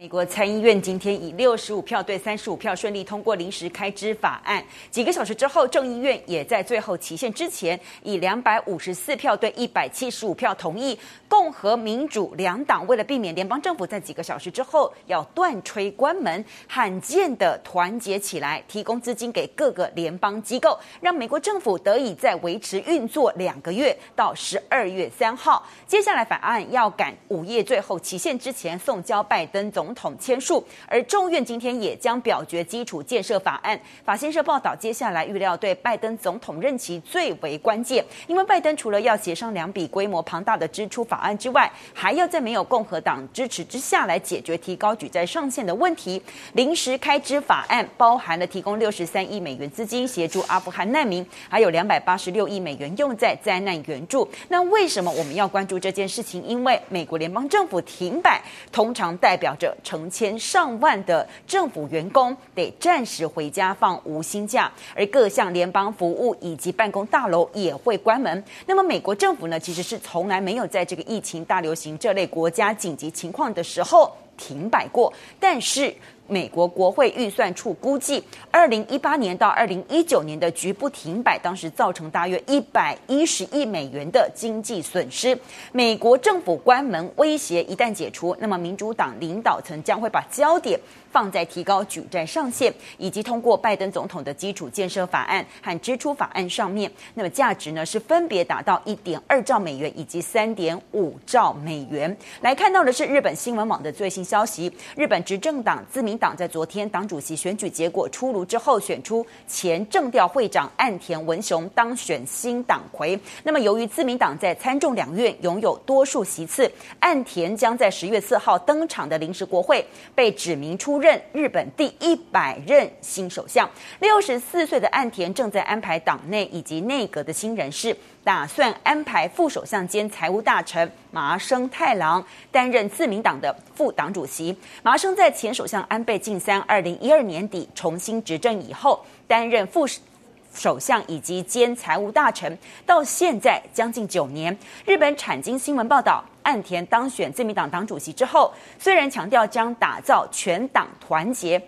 美国参议院今天以六十五票对三十五票顺利通过临时开支法案。几个小时之后，众议院也在最后期限之前以两百五十四票对一百七十五票同意。共和民主两党为了避免联邦政府在几个小时之后要断炊关门，罕见的团结起来，提供资金给各个联邦机构，让美国政府得以再维持运作两个月到十二月三号。接下来法案要赶午夜最后期限之前送交拜登总统签署，而众院今天也将表决基础建设法案。法新社报道，接下来预料对拜登总统任期最为关键，因为拜登除了要协商两笔规模庞大的支出法案之外，还要在没有共和党支持之下来解决提高举债上限的问题。临时开支法案包含了提供六十三亿美元资金协助阿富汗难民，还有两百八十六亿美元用在灾难援助。那为什么我们要关注这件事情？因为美国联邦政府停摆，通常代表着成千上万的政府员工得暂时回家放无薪假，而各项联邦服务以及办公大楼也会关门。那么美国政府呢，其实是从来没有在这个疫情大流行这类国家紧急情况的时候停摆过，但是。美国国会预算处估计，二零一八年到二零一九年的局部停摆，当时造成大约一百一十亿美元的经济损失。美国政府关门威胁一旦解除，那么民主党领导层将会把焦点放在提高举债上限，以及通过拜登总统的基础建设法案和支出法案上面。那么价值呢是分别达到一点二兆美元以及三点五兆美元。来看到的是日本新闻网的最新消息，日本执政党自民党在昨天党主席选举结果出炉之后，选出前政调会长岸田文雄当选新党魁。那么由于自民党在参众两院拥有多数席次，岸田将在十月四号登场的临时国会被指名出任日本第一百任新首相，六十四岁的岸田正在安排党内以及内阁的新人事，打算安排副首相兼财务大臣麻生太郎担任自民党的副党主席。麻生在前首相安倍晋三二零一二年底重新执政以后，担任副首相以及兼财务大臣，到现在将近九年。日本产经新闻报道。岸田当选自民党党主席之后，虽然强调将打造全党团结。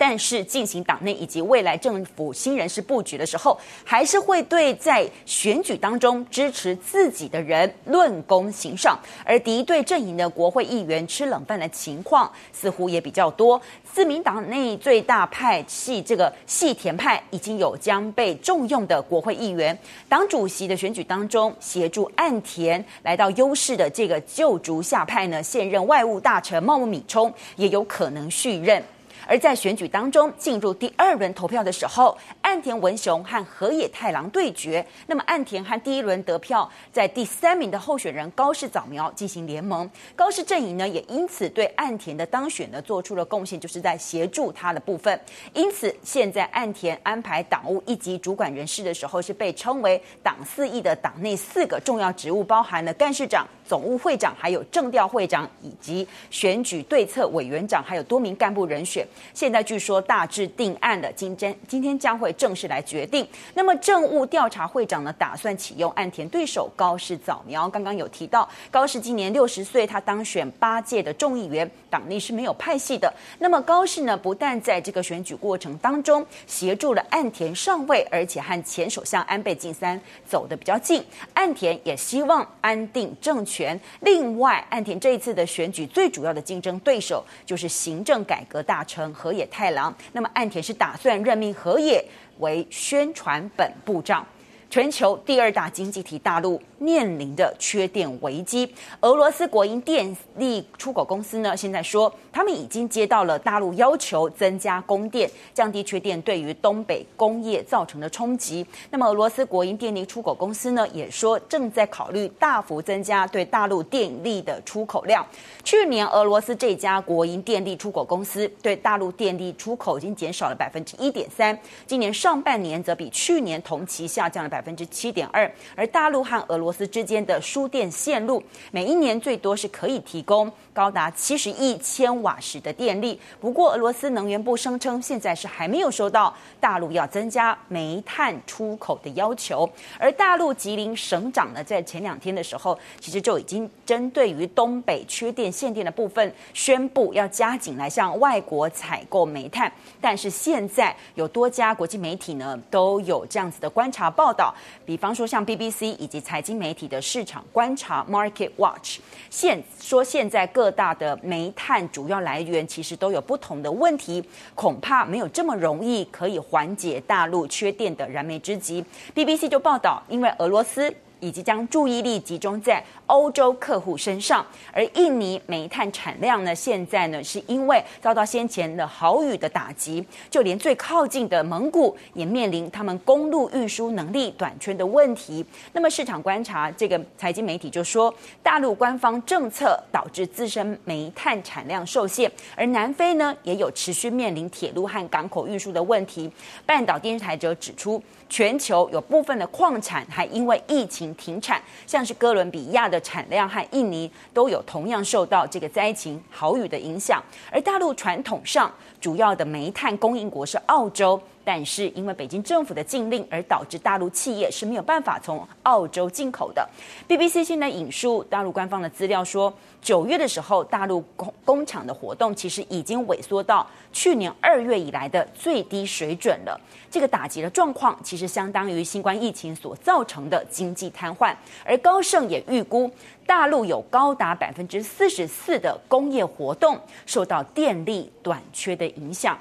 但是进行党内以及未来政府新人事布局的时候，还是会对在选举当中支持自己的人论功行赏，而敌对阵营的国会议员吃冷饭的情况似乎也比较多。自民党内最大派系这个细田派已经有将被重用的国会议员，党主席的选举当中协助岸田来到优势的这个旧竹下派呢，现任外务大臣茂木敏充也有可能续任。而在选举当中进入第二轮投票的时候，岸田文雄和河野太郎对决。那么岸田和第一轮得票在第三名的候选人高市早苗进行联盟，高市阵营呢也因此对岸田的当选呢做出了贡献，就是在协助他的部分。因此现在岸田安排党务一级主管人士的时候，是被称为党四役的党内四个重要职务，包含了干事长、总务会长、还有政调会长以及选举对策委员长，还有多名干部人选。现在据说大致定案了，今天今天将会正式来决定。那么政务调查会长呢，打算启用岸田对手高市早苗。刚刚有提到，高市今年六十岁，他当选八届的众议员，党内是没有派系的。那么高市呢，不但在这个选举过程当中协助了岸田上位，而且和前首相安倍晋三走得比较近。岸田也希望安定政权。另外，岸田这一次的选举最主要的竞争对手就是行政改革大臣。河野太郎，那么岸田是打算任命河野为宣传本部长。全球第二大经济体大陆面临的缺电危机，俄罗斯国营电力出口公司呢，现在说他们已经接到了大陆要求增加供电，降低缺电对于东北工业造成的冲击。那么俄罗斯国营电力出口公司呢，也说正在考虑大幅增加对大陆电力的出口量。去年俄罗斯这家国营电力出口公司对大陆电力出口已经减少了百分之一点三，今年上半年则比去年同期下降了百。百分之七点二。而大陆和俄罗斯之间的输电线路，每一年最多是可以提供高达七十亿千瓦时的电力。不过，俄罗斯能源部声称，现在是还没有收到大陆要增加煤炭出口的要求。而大陆吉林省长呢，在前两天的时候，其实就已经针对于东北缺电限电的部分，宣布要加紧来向外国采购煤炭。但是现在有多家国际媒体呢，都有这样子的观察报道，比方说像 BBC 以及财经媒体的市场观察 Market Watch，现说现在各大的煤炭主要来源其实都有不同的问题，恐怕没有这么容易可以缓解大陆缺电的燃眉之急。BBC 就报道，因为俄罗斯。以及将注意力集中在欧洲客户身上，而印尼煤炭产量呢，现在呢是因为遭到先前的豪雨的打击，就连最靠近的蒙古也面临他们公路运输能力短缺的问题。那么市场观察这个财经媒体就说，大陆官方政策导致自身煤炭产量受限，而南非呢也有持续面临铁路和港口运输的问题。半岛电视台则指出，全球有部分的矿产还因为疫情停产，像是哥伦比亚的产量和印尼都有同样受到这个灾情豪雨的影响，而大陆传统上主要的煤炭供应国是澳洲。但是因为北京政府的禁令，而导致大陆企业是没有办法从澳洲进口的。BBC 现在引述大陆官方的资料说，九月的时候，大陆工工厂的活动其实已经萎缩到去年二月以来的最低水准了。这个打击的状况，其实相当于新冠疫情所造成的经济瘫痪。而高盛也预估，大陆有高达百分之四十四的工业活动受到电力短缺的影响。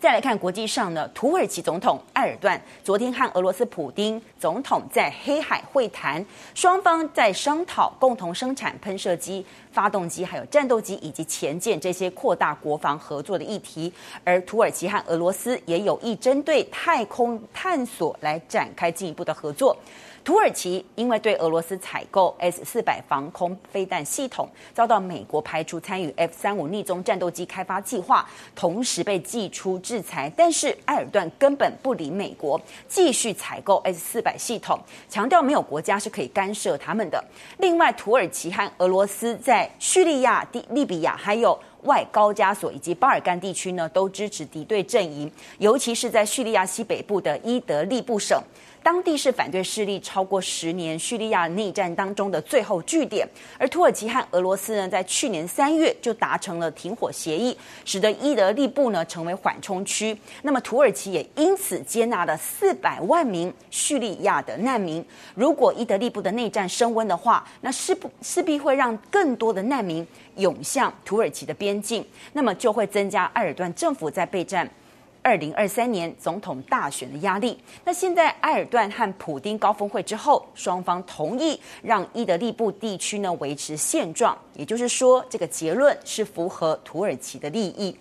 再来看国际上呢，土耳其总统埃尔段昨天和俄罗斯普丁总统在黑海会谈，双方在商讨共同生产喷射机、发动机、还有战斗机以及潜舰这些扩大国防合作的议题，而土耳其和俄罗斯也有意针对太空探索来展开进一步的合作。土耳其因为对俄罗斯采购 S 四百防空飞弹系统，遭到美国排除参与 F 三五逆中战斗机开发计划，同时被寄出制裁。但是埃尔段根本不理美国，继续采购 S 四百系统，强调没有国家是可以干涉他们的。另外，土耳其和俄罗斯在叙利亚、利利比亚还有外高加索以及巴尔干地区呢，都支持敌对阵营，尤其是在叙利亚西北部的伊德利布省。当地是反对势力超过十年叙利亚内战当中的最后据点，而土耳其和俄罗斯呢，在去年三月就达成了停火协议，使得伊德利布呢成为缓冲区。那么土耳其也因此接纳了四百万名叙利亚的难民。如果伊德利布的内战升温的话，那势不势必会让更多的难民涌向土耳其的边境，那么就会增加埃尔段政府在备战。二零二三年总统大选的压力。那现在埃尔段和普丁高峰会之后，双方同意让伊德利布地区呢维持现状，也就是说，这个结论是符合土耳其的利益。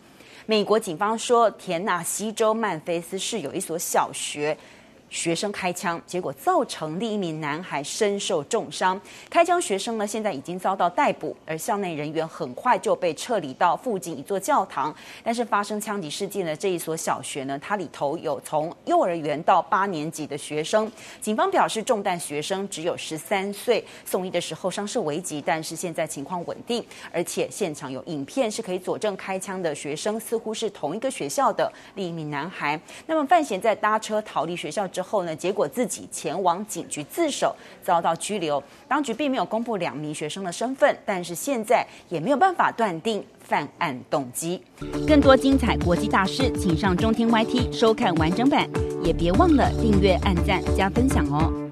美国警方说，田纳西州曼菲斯市有一所小学。学生开枪，结果造成另一名男孩身受重伤。开枪学生呢，现在已经遭到逮捕，而校内人员很快就被撤离到附近一座教堂。但是发生枪击事件的这一所小学呢，它里头有从幼儿园到八年级的学生。警方表示，中弹学生只有十三岁，送医的时候伤势危急，但是现在情况稳定，而且现场有影片是可以佐证开枪的学生似乎是同一个学校的另一名男孩。那么范闲在搭车逃离学校之后呢，结果自己前往警局自首，遭到拘留。当局并没有公布两名学生的身份，但是现在也没有办法断定犯案动机。更多精彩国际大师，请上中天 YT 收看完整版，也别忘了订阅、按赞、加分享哦。